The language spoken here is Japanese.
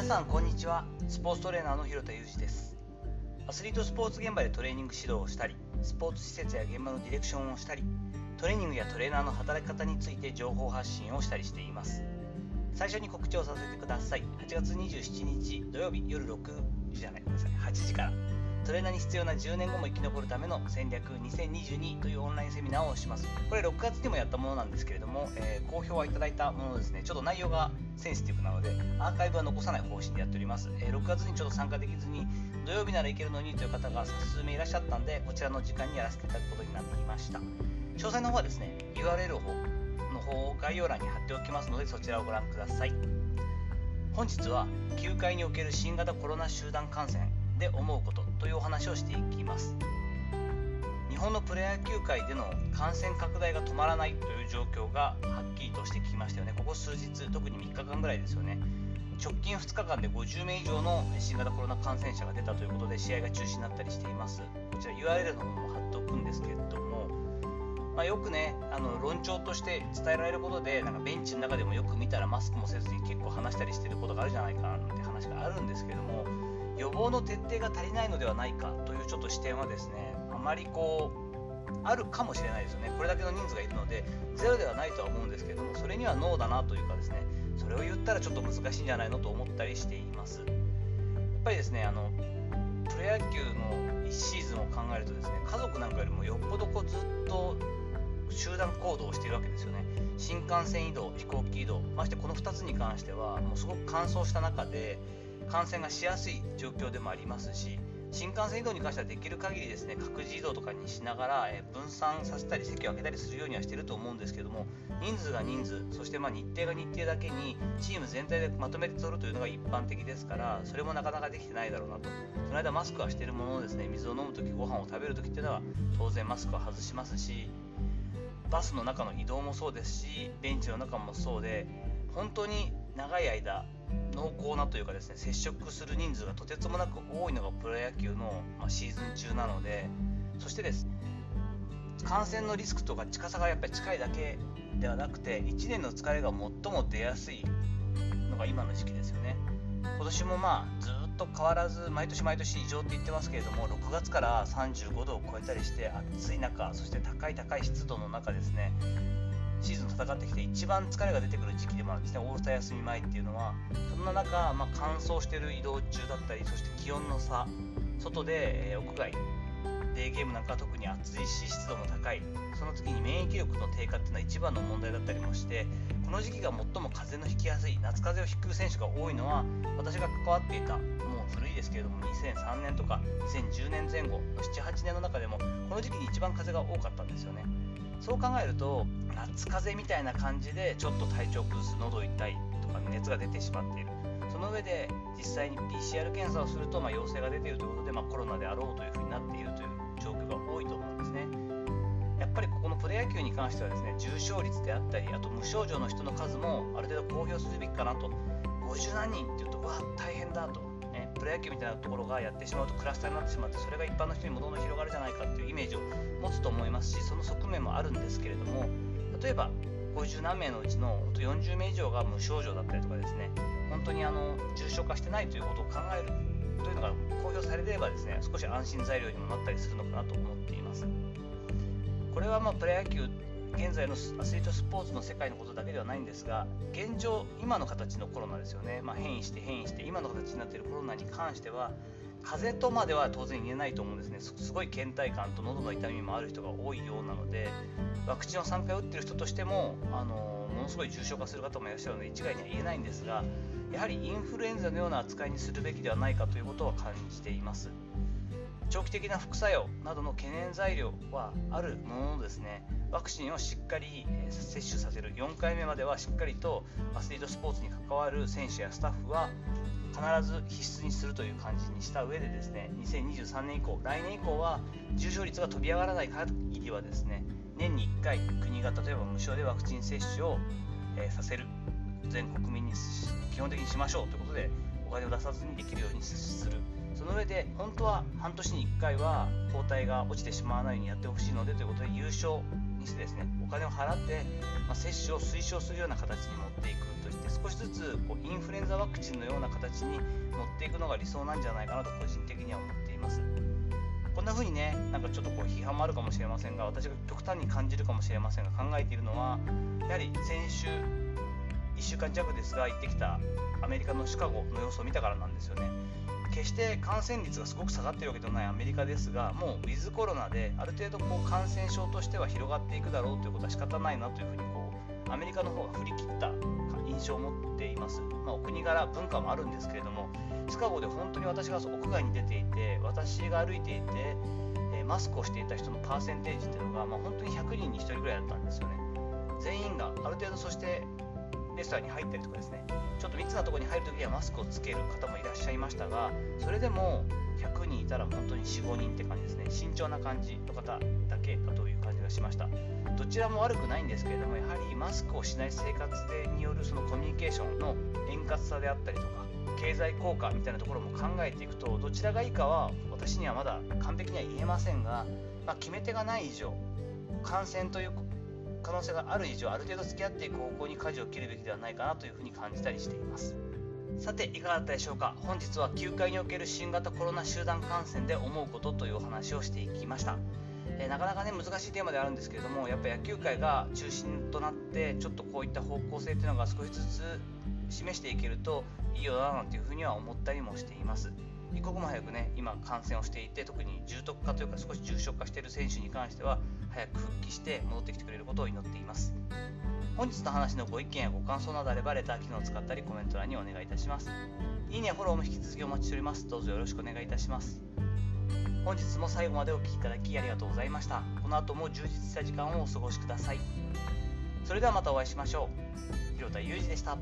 皆さんこんにちは。スポーツトレーナーの広田裕二です。アスリートスポーツ現場でトレーニング指導をしたりスポーツ施設や現場のディレクションをしたりトレーニングやトレーナーの働き方について情報発信をしたりしています。最初に告知をさせてください。8月27日土曜日夜6時じゃない。ごめんなさい。8時から。トレーナーに必要な10年後も生き残るための戦略2022というオンラインセミナーをします。これ6月にもやったものなんですけれども、えー、好評はいただいたものですね、ちょっと内容がセンシティブなので、アーカイブは残さない方針でやっております。えー、6月にちょっと参加できずに、土曜日ならいけるのにという方が数名いらっしゃったんで、こちらの時間にやらせていただくことになっていました。詳細の方はですね、URL の方を概要欄に貼っておきますので、そちらをご覧ください。本日は、球界における新型コロナ集団感染で思うことというお話をしていきます。日本のプロ野球界での感染拡大が止まらないという状況がはっきりとしてきましたよね。ここ数日特に3日間ぐらいですよね。直近2日間で50名以上の新型コロナ感染者が出たということで試合が中止になったりしています。こちら URL の方も貼っておくんですけれども、まあ、よくねあの論調として伝えられることでなんかベンチの中でもよく見たらマスクもせずに結構話したりしてることがあるじゃないかなんて話があるんですけれども予防の徹底が足りないのではないかというちょっと視点はですねあまりこうあるかもしれないですよね。これだけの人数がいるのでゼロではないとは思うんですけどもそれにはノーだなというかですねそれを言ったらちょっと難しいんじゃないのと思ったりしています。やっぱりですねあのプロ野球の1シーズンを考えるとですね家族なんかよりもよっぽどこうずっと集団行動をしているわけですよね。新幹線移動飛行機移動ましてこの2つに関してはもうすごく乾燥した中で感染がしやすい状況でもありますし新幹線移動に関してはできる限りですね各自移動とかにしながら、え分散させたり席を空けたりするようにはしてると思うんですけども人数が人数そしてま日程が日程だけにチーム全体でまとめて取るというのが一般的ですからそれもなかなかできてないだろうなと。その間マスクはしてるもののですね水を飲む時ご飯を食べる時っていうのは当然マスクは外しますしバスの中の移動もそうですしベンチの中もそうで本当に長い間濃厚なというかですね接触する人数がとてつもなく多いのがプロ野球の、まシーズン中なのでそしてです感染のリスクとか近さがやっぱり近いだけではなくて1年の疲れが最も出やすいのが今の時期ですよね。今年もまあずっと変わらず毎年毎年異常って言ってますけれども6月から35度を超えたりして暑い中そして高い高い湿度の中ですねシーズン戦ってきて一番疲れが出てくる時期でもあるんですね。オールスター休み前っていうのはそんな中、まあ、乾燥してる移動中だったりそして気温の差外で、えー、屋外デーゲームなんかは特に暑いし湿度も高いその次に免疫力の低下っていうのは一番の問題だったりもしてこの時期が最も風邪のひきやすい夏風邪をひく選手が多いのは私が関わっていたもう古いですけれども2003年とか2010年前後の78年の中でもこの時期に一番風が多かったんですよね。そう考えると夏風邪みたいな感じでちょっと体調崩す喉痛いとか熱が出てしまっている。その上で実際に PCR 検査をすると、まあ、陽性が出ているということで、まあ、コロナであろうというふうになっているという状況が多いと思うんですね。やっぱりここのプロ野球に関してはですね重症率であったりあと無症状の人の数もある程度公表するべきかなと。50何人っていうとわ大変だと。プロ野球みたいなところがやってしまうとクラスターになってしまってそれが一般の人にもどんどん広がるじゃないかっていうイメージを持つと思いますしその側面もあるんですけれども例えば50何名のうちの40名以上が無症状だったりとかですね本当にあの重症化してないということを考えるというのが公表されればですね少し安心材料にもなったりするのかなと思っています。これはまあプロ野球現在のアスリートスポーツの世界のことだけではないんですが現状今の形のコロナですよね、まあ、変異して変異して今の形になっているコロナに関しては風邪とまでは当然言えないと思うんですね。すごい倦怠感と喉の痛みもある人が多いようなのでワクチンを3回打ってる人としてもあのものすごい重症化する方もいらっしゃるので一概には言えないんですがやはりインフルエンザのような扱いにするべきではないかということは感じています。長期的な副作用などの懸念材料はあるもののですね。ワクチンをしっかり接種させる。4回目まではしっかりとアスリートスポーツに関わる選手やスタッフは必ず必須にするという感じにした上でですね2023年以降来年以降は重症率が飛び上がらない限りはですね年に1回国が例えば無償でワクチン接種を、え、させる。全国民に基本的にしましょうということでお金を出さずにできるようにする。その上で本当は半年に1回は抗体が落ちてしまわないようにやってほしいのでということで優勝にしてですねお金を払って、まあ、接種を推奨するような形に持っていくとして少しずつこうインフルエンザワクチンのような形に持っていくのが理想なんじゃないかなと個人的には思っています。こんな風にねなんかちょっとこう批判もあるかもしれませんが私が極端に感じるかもしれませんが考えているのはやはり先週1週間弱ですが行ってきたアメリカのシカゴの様子を見たからなんですよね。決して感染率がすごく下がっているわけではないアメリカですがもうウィズコロナである程度こう感染症としては広がっていくだろうということは仕方ないなというふうにこうアメリカの方が振り切った印象を持っています、まあ、お国柄文化もあるんですけれどもシカゴで本当に私が屋外に出ていて私が歩いていて、えマスクをしていた人のパーセンテージっていうのが、まあ、本当に100人に1人ぐらいだったんですよね。全員がある程度そしてレストランに入ったりとかですね。ちょっと密なところに入るときはマスクをつける方もいらっしゃいましたがそれでも100人いたら本当に45人って感じですね。慎重な感じの方だけだという感じがしました。どちらも悪くないんですけれどもやはりマスクをしない生活でによるそのコミュニケーションの円滑さであったりとか経済効果みたいなところも考えていくとどちらがいいかは私にはまだ完璧には言えませんが、まあ、決め手がない以上感染という可能性がある以上ある程度付き合っていく方向に舵を切るべきではないかなというふうに感じたりしています。さていかがだったでしょうか？本日は球界における新型コロナ集団感染で思うことというお話をしていきました。えなかなかね難しいテーマであるんですけれどもやっぱ野球界が中心となってちょっとこういった方向性っていうのが少しずつ示していけるといいよななんていうふうには思ったりもしています。一刻も早くね今感染をしていて特に重篤化というか少し重症化している選手に関しては早く復帰して戻ってきてくれることを祈っています。本日の話のご意見やご感想などあればレター機能を使ったりコメント欄にお願いいたします。いいねフォローも引き続きお待ちしております。どうぞよろしくお願いいたします。本日も最後までお聴きいただきありがとうございました。この後も充実した時間をお過ごしください。それではまたお会いしましょう。広田裕二でした。